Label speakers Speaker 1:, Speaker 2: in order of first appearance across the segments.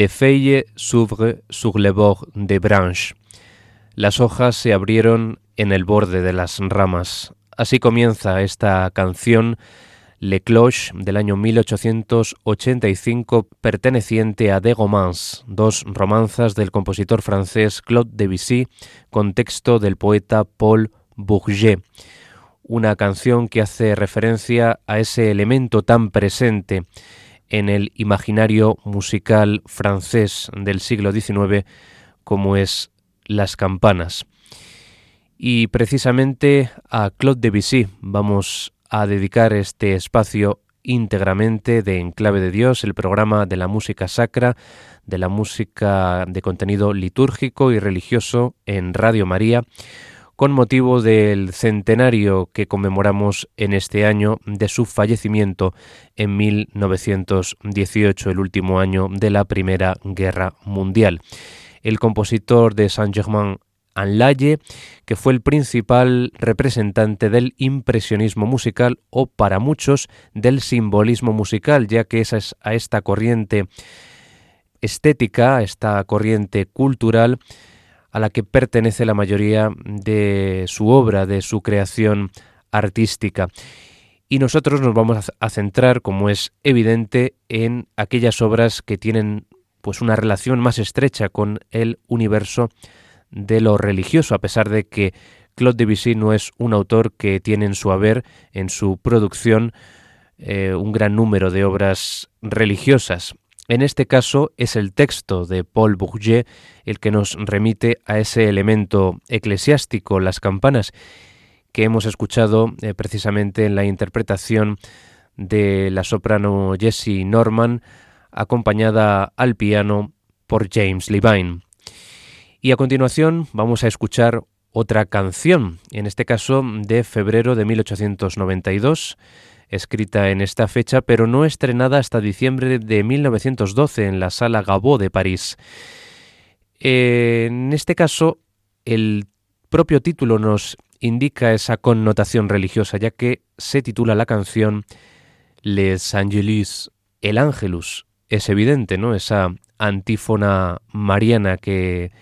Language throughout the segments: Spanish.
Speaker 1: Les feuilles s'ouvrent sur le bord des branches. Las hojas se abrieron en el borde de las ramas. Así comienza esta canción Le Cloche del año 1885 perteneciente a Des Romans, dos romanzas del compositor francés Claude Debussy con texto del poeta Paul Bourget. Una canción que hace referencia a ese elemento tan presente en el imaginario musical francés del siglo XIX como es las campanas. Y precisamente a Claude Debussy vamos a dedicar este espacio íntegramente de Enclave de Dios, el programa de la música sacra, de la música de contenido litúrgico y religioso en Radio María, con motivo del centenario que conmemoramos en este año de su fallecimiento en 1918, el último año de la Primera Guerra Mundial. El compositor de Saint-Germain en Laye, que fue el principal representante del impresionismo musical o para muchos del simbolismo musical, ya que esa es a esta corriente estética, a esta corriente cultural, a la que pertenece la mayoría de su obra, de su creación artística. Y nosotros nos vamos a centrar, como es evidente, en aquellas obras que tienen pues una relación más estrecha con el universo de lo religioso, a pesar de que Claude Debussy no es un autor que tiene en su haber, en su producción, eh, un gran número de obras religiosas. En este caso es el texto de Paul Bourget el que nos remite a ese elemento eclesiástico, las campanas, que hemos escuchado eh, precisamente en la interpretación de la soprano Jessie Norman, acompañada al piano por James Levine. Y a continuación vamos a escuchar otra canción, en este caso de febrero de 1892, escrita en esta fecha, pero no estrenada hasta diciembre de 1912 en la Sala Gabó de París. En este caso, el propio título nos indica esa connotación religiosa, ya que se titula la canción Les Angelus, el Ángelus. Es evidente, ¿no? Esa antífona mariana que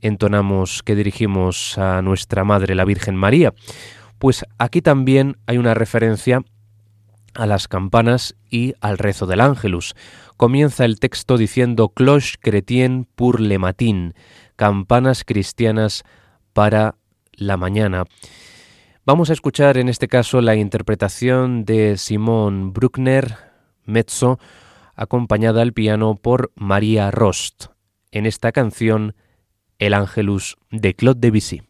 Speaker 1: entonamos, que dirigimos a nuestra Madre, la Virgen María. Pues aquí también hay una referencia a las campanas y al rezo del Ángelus. Comienza el texto diciendo Cloche chrétien pour le matin, campanas cristianas para la mañana. Vamos a escuchar en este caso la interpretación de Simón Bruckner, mezzo, acompañada al piano por María Rost, en esta canción El Ángelus de Claude Debussy.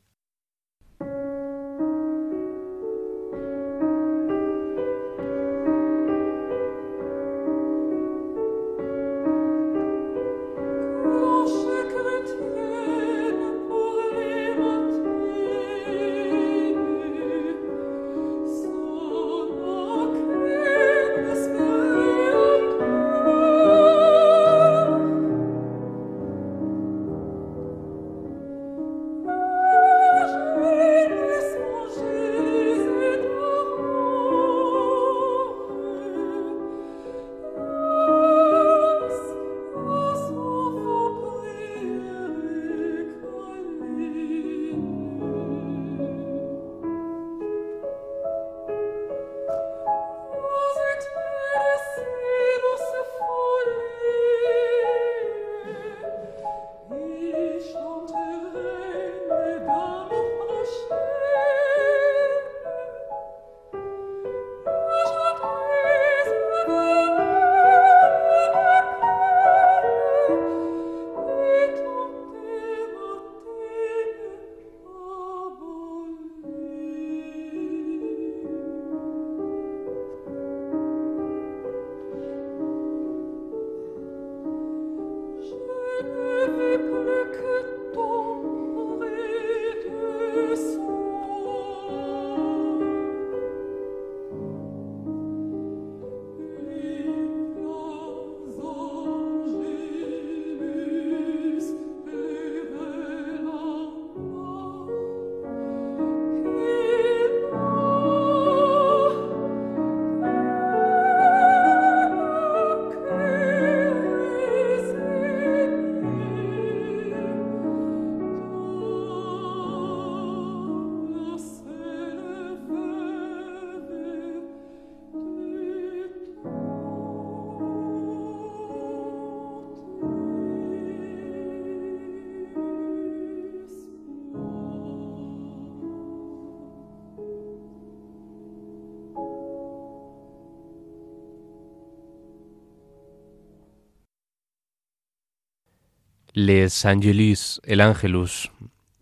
Speaker 1: Les Angelus, El Angelus,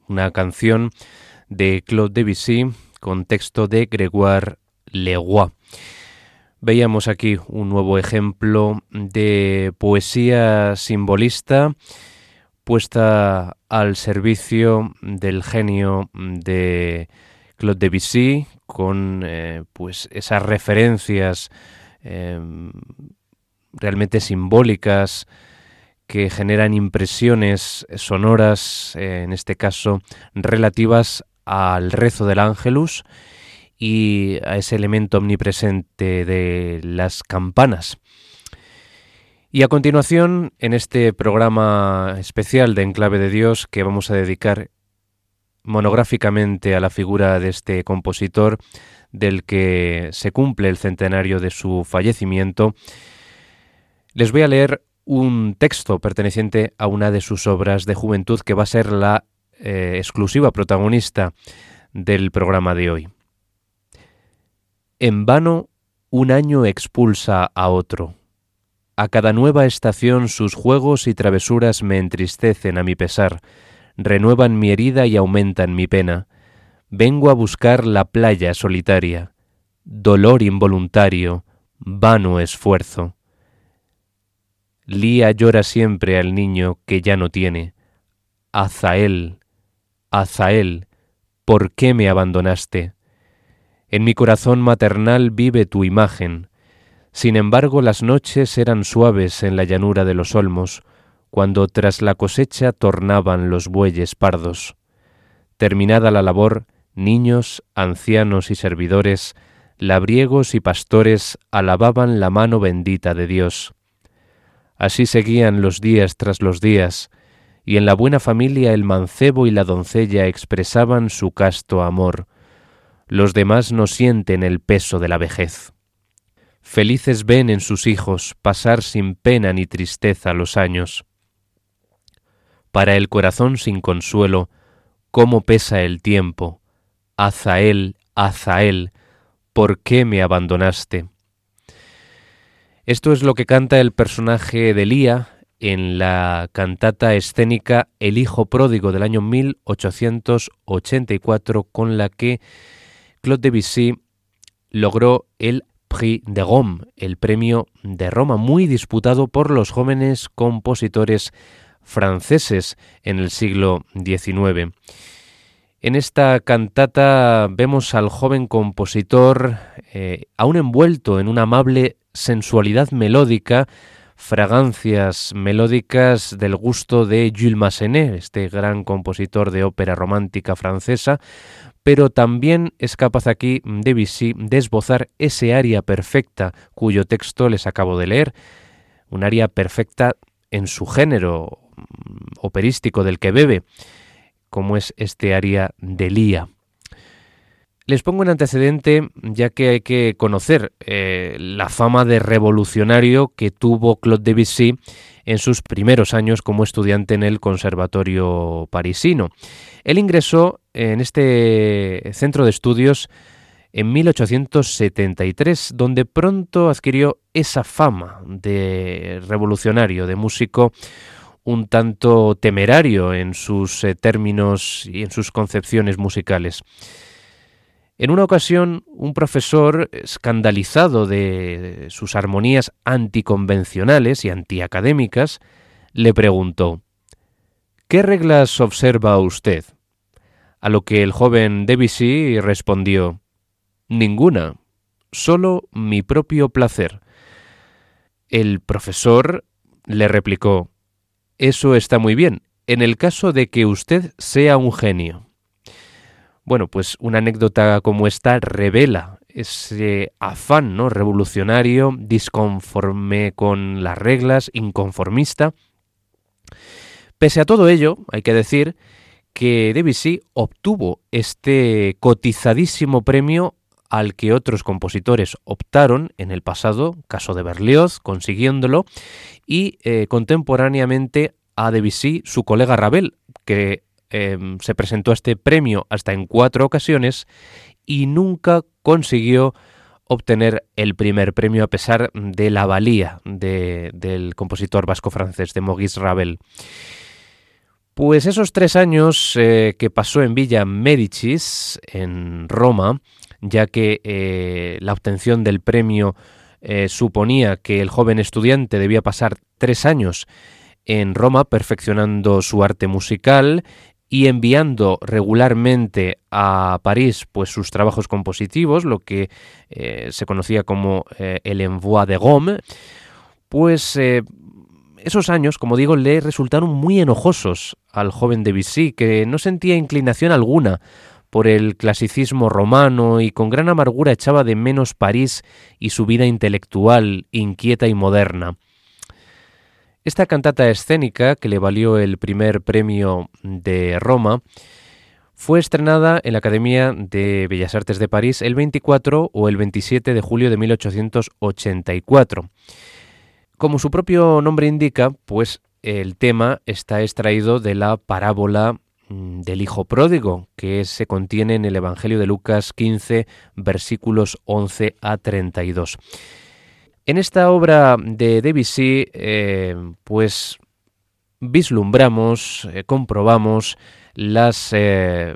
Speaker 1: una canción de Claude Debussy con texto de Grégoire Leroy. Veíamos aquí un nuevo ejemplo de poesía simbolista puesta al servicio del genio de Claude Debussy con eh, pues esas referencias eh, realmente simbólicas que generan impresiones sonoras, eh, en este caso relativas al rezo del ángelus y a ese elemento omnipresente de las campanas. Y a continuación, en este programa especial de Enclave de Dios que vamos a dedicar monográficamente a la figura de este compositor del que se cumple el centenario de su fallecimiento, les voy a leer un texto perteneciente a una de sus obras de juventud que va a ser la eh, exclusiva protagonista del programa de hoy. En vano un año expulsa a otro. A cada nueva estación sus juegos y travesuras me entristecen a mi pesar, renuevan mi herida y aumentan mi pena. Vengo a buscar la playa solitaria, dolor involuntario, vano esfuerzo. Lía llora siempre al niño que ya no tiene. Azael, Azael, ¿por qué me abandonaste? En mi corazón maternal vive tu imagen. Sin embargo, las noches eran suaves en la llanura de los olmos, cuando tras la cosecha tornaban los bueyes pardos. Terminada la labor, niños, ancianos y servidores, labriegos y pastores alababan la mano bendita de Dios. Así seguían los días tras los días, y en la buena familia el mancebo y la doncella expresaban su casto amor. Los demás no sienten el peso de la vejez. Felices ven en sus hijos pasar sin pena ni tristeza los años. Para el corazón sin consuelo, cómo pesa el tiempo. Azael, Azael, ¿por qué me abandonaste? Esto es lo que canta el personaje de Lía en la cantata escénica El Hijo Pródigo del año 1884, con la que Claude Debussy logró el Prix de Rome, el premio de Roma, muy disputado por los jóvenes compositores franceses en el siglo XIX. En esta cantata vemos al joven compositor eh, aún envuelto en una amable sensualidad melódica, fragancias melódicas del gusto de Jules Massenet, este gran compositor de ópera romántica francesa, pero también es capaz aquí Debussy de esbozar ese aria perfecta cuyo texto les acabo de leer, un aria perfecta en su género mm, operístico del que bebe, como es este aria de Lía. Les pongo un antecedente ya que hay que conocer eh, la fama de revolucionario que tuvo Claude Debussy en sus primeros años como estudiante en el Conservatorio parisino. Él ingresó en este centro de estudios en 1873, donde pronto adquirió esa fama de revolucionario, de músico un tanto temerario en sus eh, términos y en sus concepciones musicales. En una ocasión, un profesor, escandalizado de sus armonías anticonvencionales y antiacadémicas, le preguntó ¿Qué reglas observa usted? A lo que el joven Debussy respondió Ninguna, solo mi propio placer. El profesor le replicó Eso está muy bien, en el caso de que usted sea un genio. Bueno, pues una anécdota como esta revela ese afán ¿no? revolucionario, disconforme con las reglas, inconformista. Pese a todo ello, hay que decir que Debussy obtuvo este cotizadísimo premio al que otros compositores optaron en el pasado, caso de Berlioz, consiguiéndolo, y eh, contemporáneamente a Debussy su colega Ravel, que Em, se presentó a este premio hasta en cuatro ocasiones y nunca consiguió obtener el primer premio a pesar de la valía del compositor vasco-francés, de Maurice Ravel. Pues esos tres años eh, que pasó en Villa Medicis, en Roma, ya que eh, la obtención del premio eh, suponía que el joven estudiante debía pasar tres años en Roma perfeccionando su arte musical y enviando regularmente a París pues sus trabajos compositivos, lo que eh, se conocía como eh, el envoi de Rome, pues eh, esos años, como digo, le resultaron muy enojosos al joven Debussy, que no sentía inclinación alguna por el clasicismo romano y con gran amargura echaba de menos París y su vida intelectual, inquieta y moderna. Esta cantata escénica, que le valió el primer premio de Roma, fue estrenada en la Academia de Bellas Artes de París el 24 o el 27 de julio de 1884. Como su propio nombre indica, pues el tema está extraído de la parábola mm, del Hijo Pródigo, que se contiene en el Evangelio de Lucas 15, versículos 11 a 32. En esta obra de Debussy, eh, pues vislumbramos, eh, comprobamos las eh,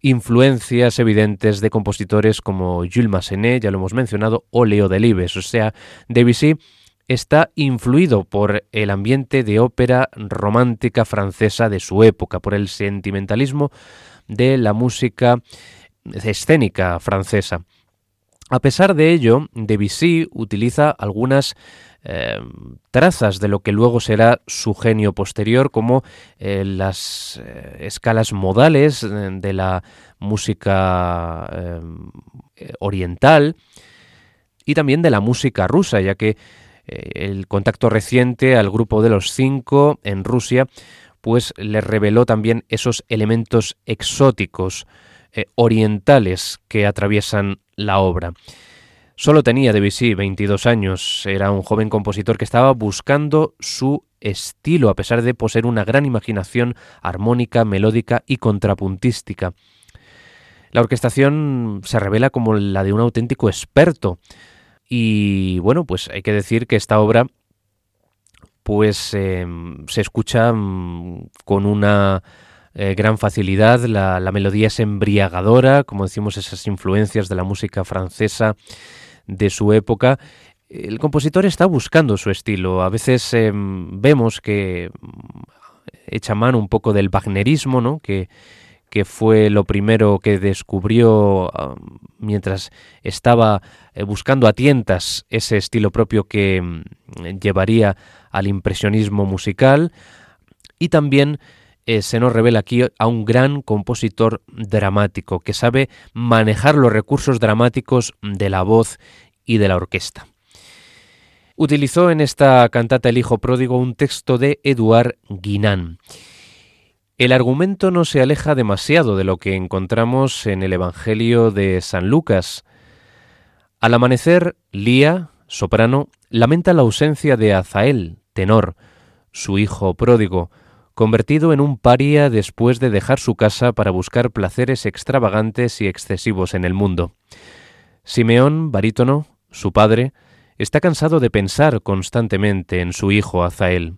Speaker 1: influencias evidentes de compositores como Jules Massenet, ya lo hemos mencionado, o Leo Delibes. O sea, Debussy está influido por el ambiente de ópera romántica francesa de su época, por el sentimentalismo de la música escénica francesa. A pesar de ello, Debussy utiliza algunas eh, trazas de lo que luego será su genio posterior, como eh, las eh, escalas modales de la música oriental y también de la música rusa, ya que el contacto reciente al grupo de los cinco en Rusia pues le reveló también esos elementos exóticos orientales que atraviesan la obra. Solo tenía Debussy 22 años, era un joven compositor que estaba buscando su estilo a pesar de poseer una gran imaginación armónica, melódica y contrapuntística. La orquestación se revela como la de un auténtico experto y bueno, pues hay que decir que esta obra pues em, se escucha mm, con una eh, gran facilidad, la, la melodía es embriagadora, como decimos, esas influencias de la música francesa de su época, el compositor está buscando su estilo. A veces em, vemos que mm, echa mano un poco del wagnerismo, ¿no? que, que fue lo primero que descubrió mientras estaba eh, buscando a tientas ese estilo propio que mm, llevaría al impresionismo musical. Y también eh, se nos revela aquí a un gran compositor dramático que sabe manejar los recursos dramáticos de la voz y de la orquesta. Utilizó en esta cantata El Hijo Pródigo un texto de Eduard Guinan. El argumento no se aleja demasiado de lo que encontramos en el Evangelio de San Lucas. Al amanecer, Lía, soprano, lamenta la ausencia de Azael, tenor, su hijo pródigo, convertido en un paria después de dejar su casa para buscar placeres extravagantes y excesivos en el mundo. Simeón, barítono, su padre, está cansado de pensar constantemente en su hijo Azael.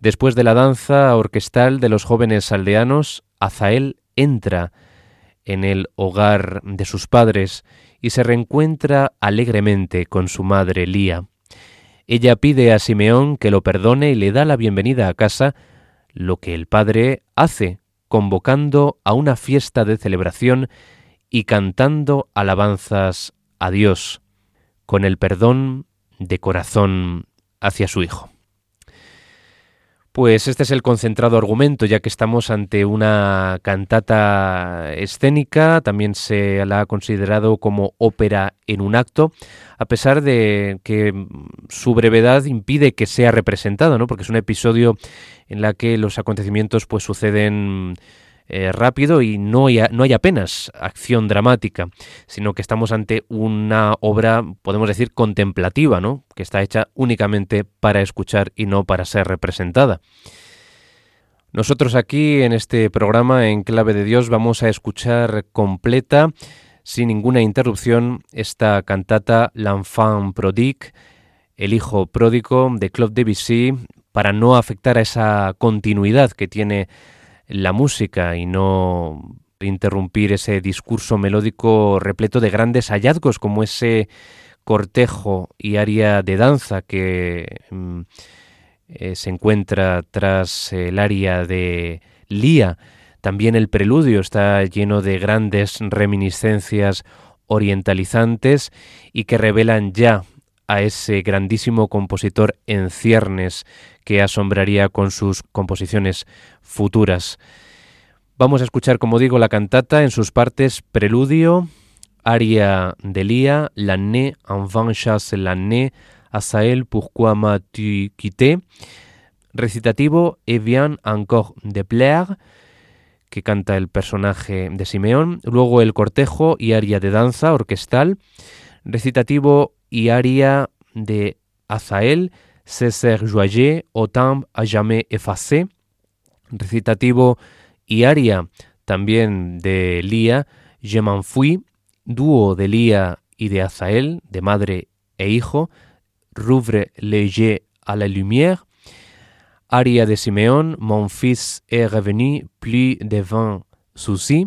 Speaker 1: Después de la danza orquestal de los jóvenes aldeanos, Azael entra en el hogar de sus padres y se reencuentra alegremente con su madre Lía. Ella pide a Simeón que lo perdone y le da la bienvenida a casa lo que el Padre hace, convocando a una fiesta de celebración y cantando alabanzas a Dios, con el perdón de corazón hacia su Hijo. Pues este es el concentrado argumento, ya que estamos ante una cantata escénica, también se la ha considerado como ópera en un acto, a pesar de que su brevedad impide que sea representada, ¿no? porque es un episodio en la que los acontecimientos pues suceden eh, rápido y no hay, no hay apenas acción dramática, sino que estamos ante una obra, podemos decir, contemplativa, ¿no? que está hecha únicamente para escuchar y no para ser representada. Nosotros aquí en este programa en Clave de Dios vamos a escuchar completa, sin ninguna interrupción, esta cantata L'Enfant Prodigue, el hijo pródigo de Claude Debussy, para no afectar a esa continuidad que tiene la música y no interrumpir ese discurso melódico repleto de grandes hallazgos como ese cortejo y área de danza que mm, eh, se encuentra tras el área de Lía. También el preludio está lleno de grandes reminiscencias orientalizantes y que revelan ya a ese grandísimo compositor en ciernes que asombraría con sus composiciones futuras. Vamos a escuchar, como digo, la cantata en sus partes preludio, aria de Lía, l'année, vain chasse l'année, Asael, pourquoi m'as-tu quitté, recitativo Et vient encore de plaire, que canta el personaje de Simeón, luego el cortejo y aria de danza orquestal, recitativo y aria de Azael, César Joyer, Autant à jamais effacé, recitativo y aria también de Lía, Je m'enfuis, dúo de Lía y de Azael, de madre e hijo, Rouvre les yeux à la lumière, aria de Simeón, Mon fils est revenu, plus de vingt soucis,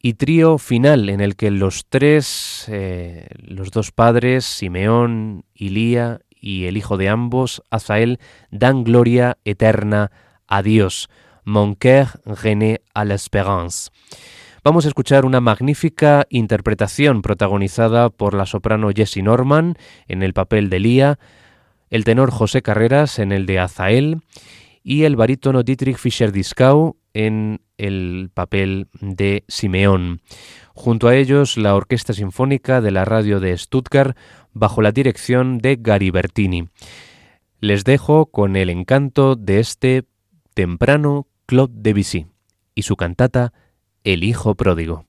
Speaker 1: y trío final en el que los tres, eh, los dos padres, Simeón y Lía, y el hijo de ambos, Azael, dan gloria eterna a Dios. Mon cœur rené à l'espérance.
Speaker 2: Vamos a escuchar una magnífica interpretación protagonizada por la soprano Jessie Norman en el papel de Lía, el tenor José Carreras en el de Azael y el barítono Dietrich Fischer-Dieskau en el papel de Simeón. Junto a ellos, la Orquesta Sinfónica de la Radio de Stuttgart bajo la dirección de Gary Bertini. Les dejo con el encanto de este temprano Claude Debussy y su cantata El Hijo Pródigo.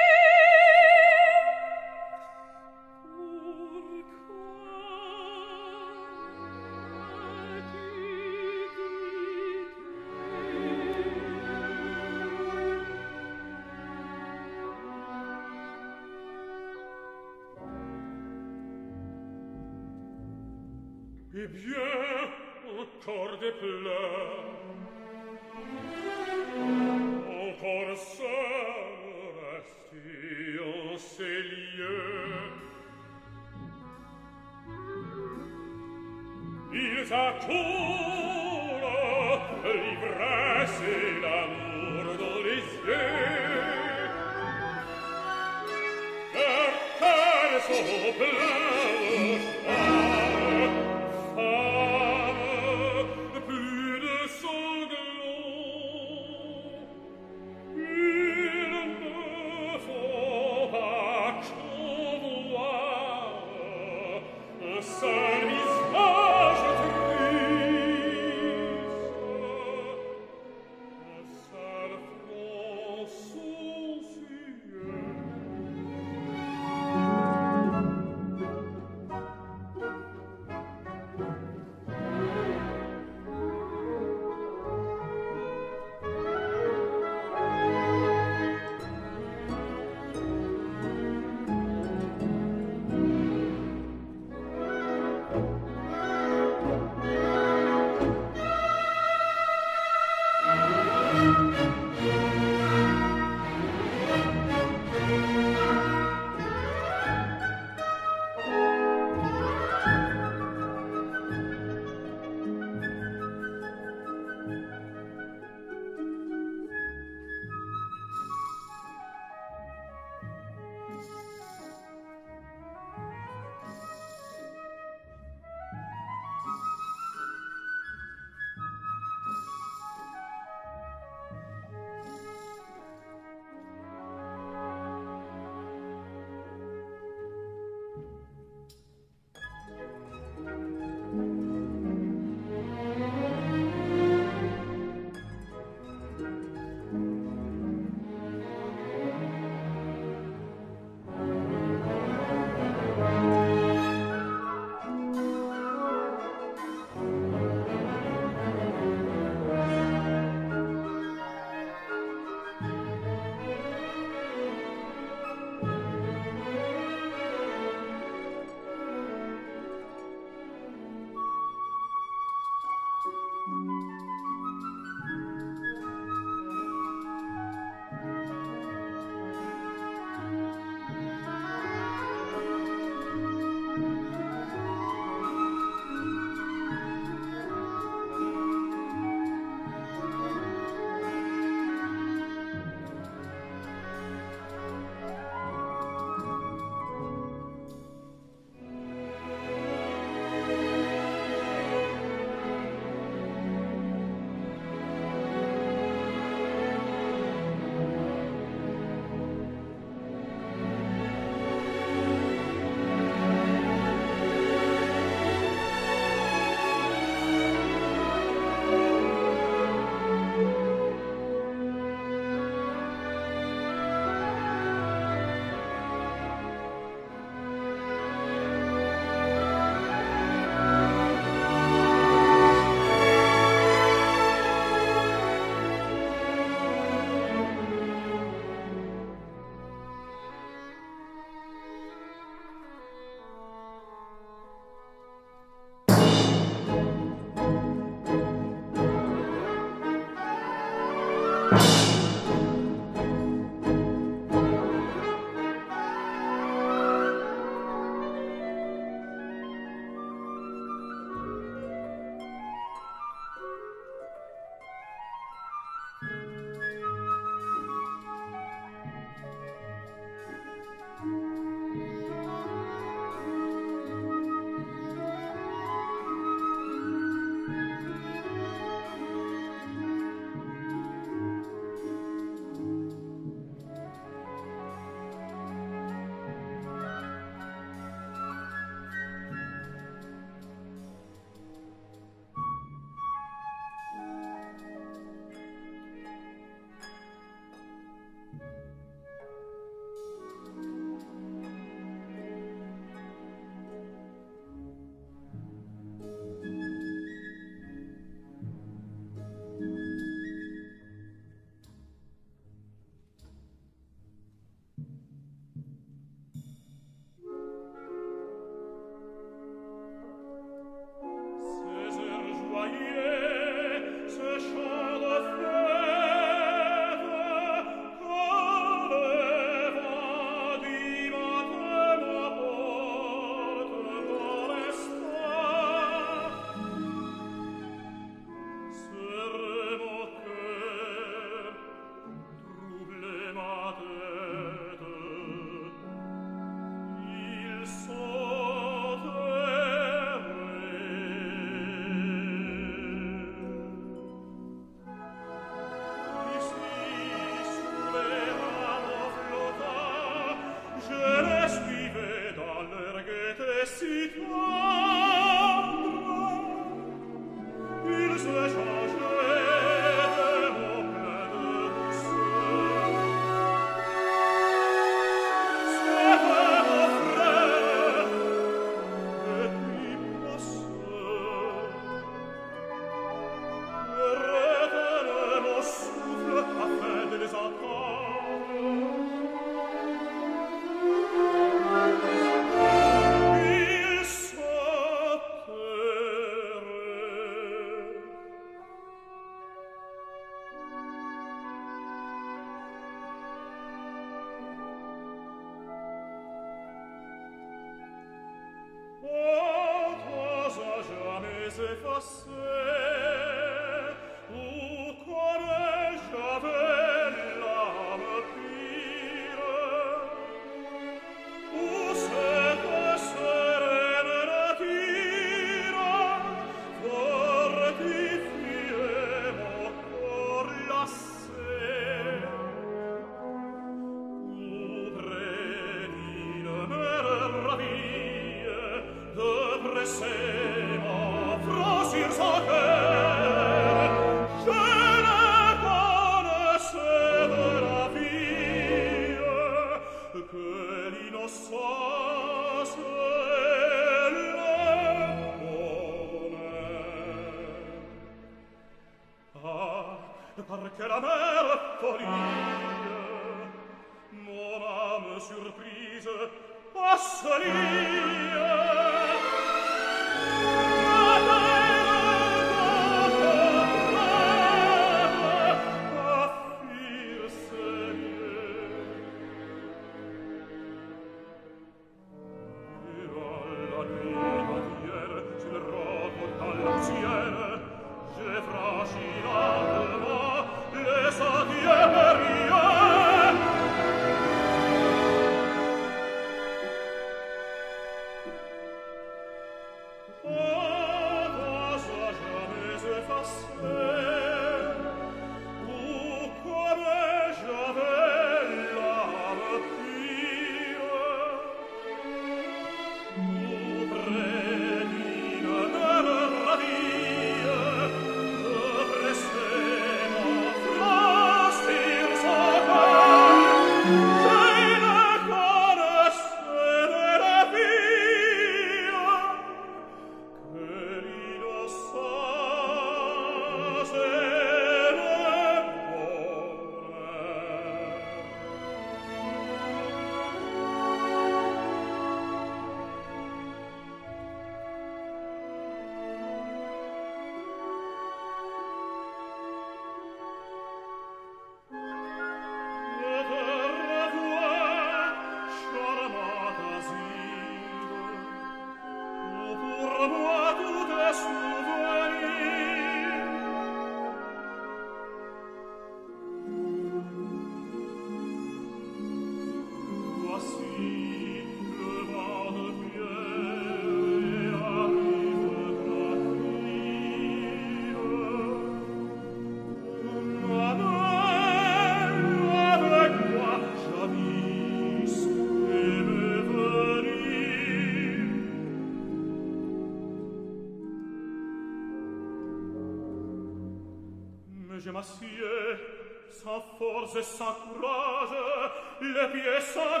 Speaker 2: je sens courage, les pieds sans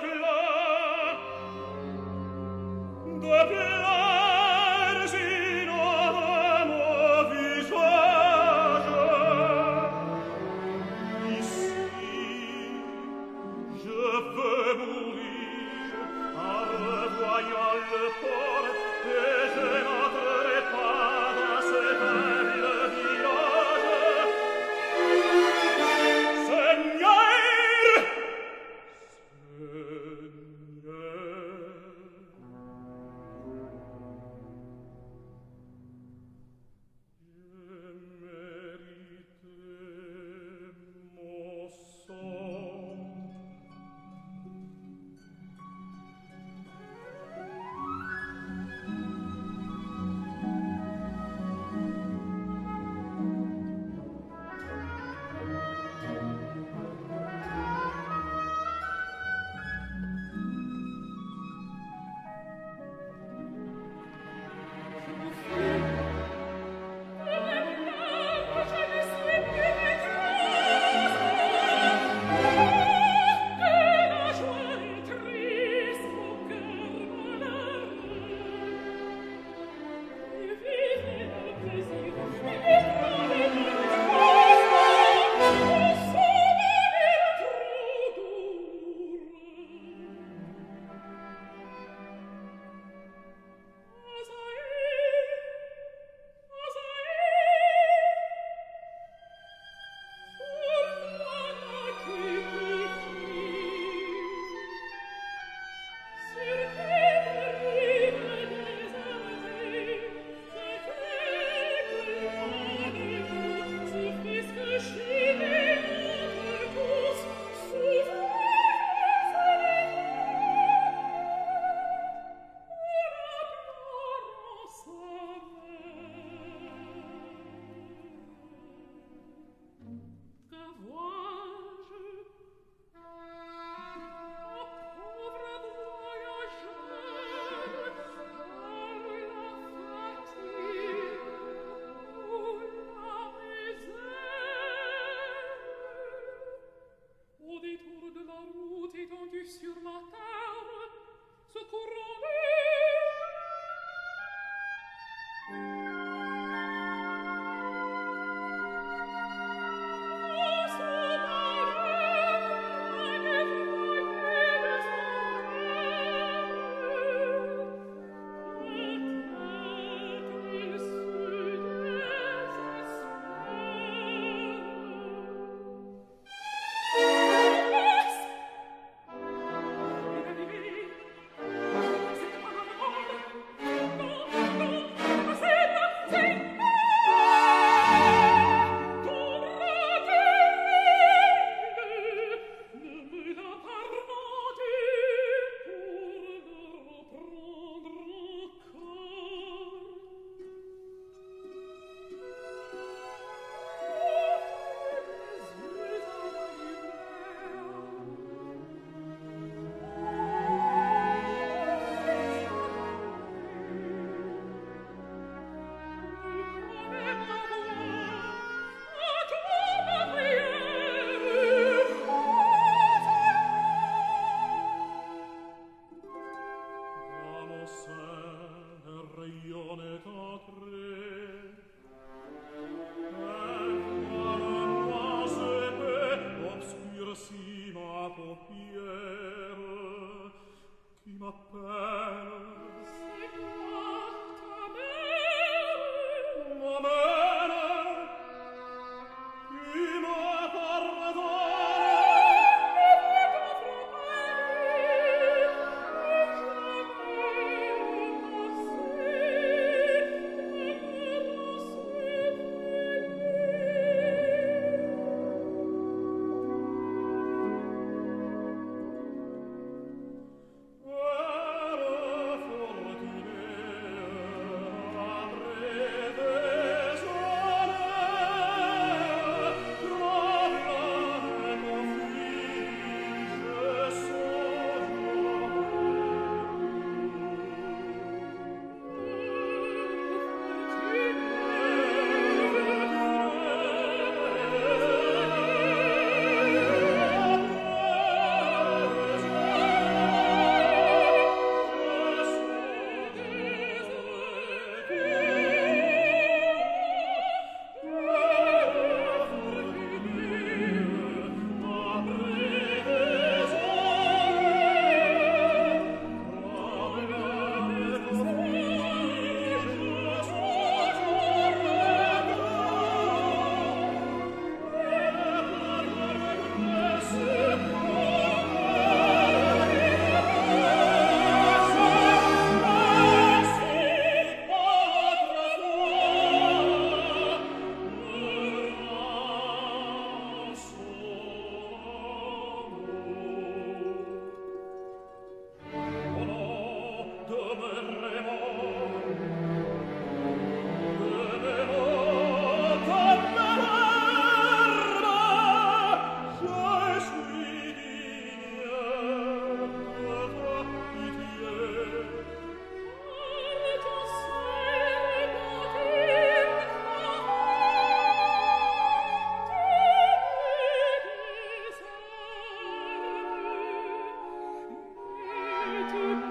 Speaker 2: to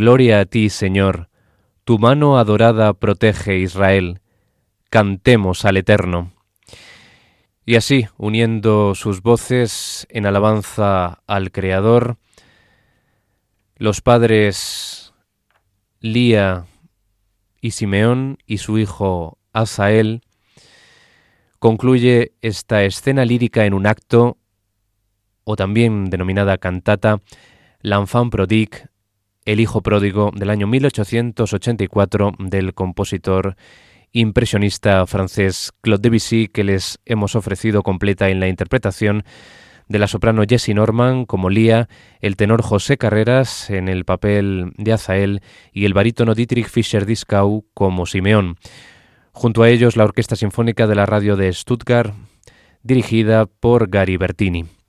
Speaker 1: Gloria a ti, Señor. Tu mano adorada protege Israel. Cantemos al Eterno. Y así, uniendo sus voces en alabanza al Creador, los padres Lía y Simeón y su hijo Asael concluye esta escena lírica en un acto, o también denominada cantata, L'enfant prodigue, el hijo pródigo del año 1884 del compositor impresionista francés Claude Debussy, que les hemos ofrecido completa en la interpretación de la soprano Jessie Norman como Lía, el tenor José Carreras en el papel de Azael y el barítono Dietrich Fischer-Dieskau como Simeón. Junto a ellos la Orquesta Sinfónica de la Radio de Stuttgart, dirigida por Gary Bertini.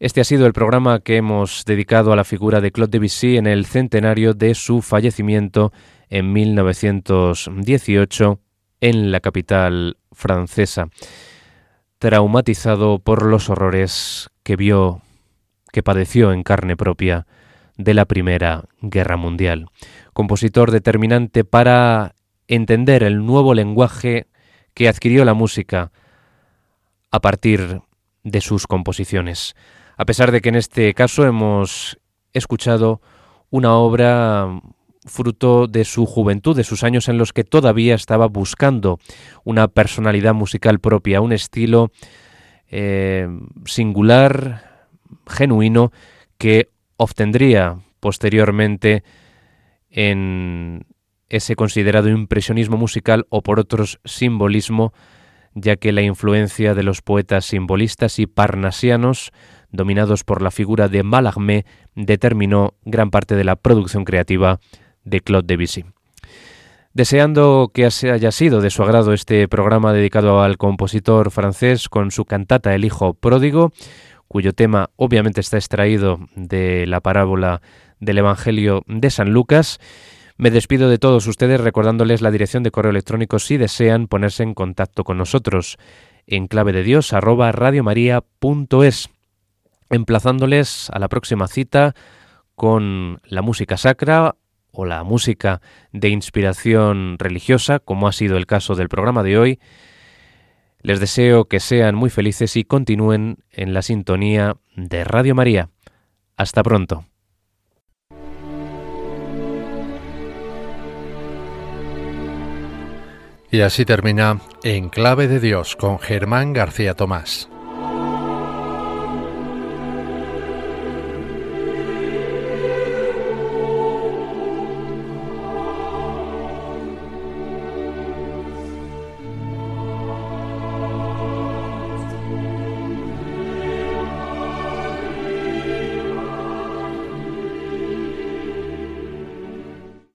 Speaker 1: Este ha sido el programa que hemos dedicado a la figura de Claude Debussy en el centenario de su fallecimiento en 1918 en la capital francesa, traumatizado por los horrores que vio, que padeció en carne propia de la Primera Guerra Mundial. Compositor determinante para entender el nuevo lenguaje que adquirió la música a partir de sus composiciones a pesar de que en este caso hemos escuchado una obra fruto de su juventud, de sus años en los que todavía estaba buscando una personalidad musical propia, un estilo eh, singular, genuino, que obtendría posteriormente en ese considerado impresionismo musical o por otros simbolismo, ya que la influencia de los poetas simbolistas y parnasianos dominados por la figura de Mallarmé, determinó gran parte de la producción creativa de Claude Debussy. Deseando que haya sido de su agrado este programa dedicado al compositor francés con su cantata El Hijo Pródigo, cuyo tema obviamente está extraído de la parábola del Evangelio de San Lucas, me despido de todos ustedes recordándoles la dirección de correo electrónico si desean ponerse en contacto con nosotros en clave de Dios emplazándoles a la próxima cita con la música sacra o la música de inspiración religiosa, como ha sido el caso del programa de hoy. Les deseo que sean muy felices y continúen en la sintonía de Radio María. Hasta pronto.
Speaker 3: Y así termina En Clave de Dios con Germán García Tomás.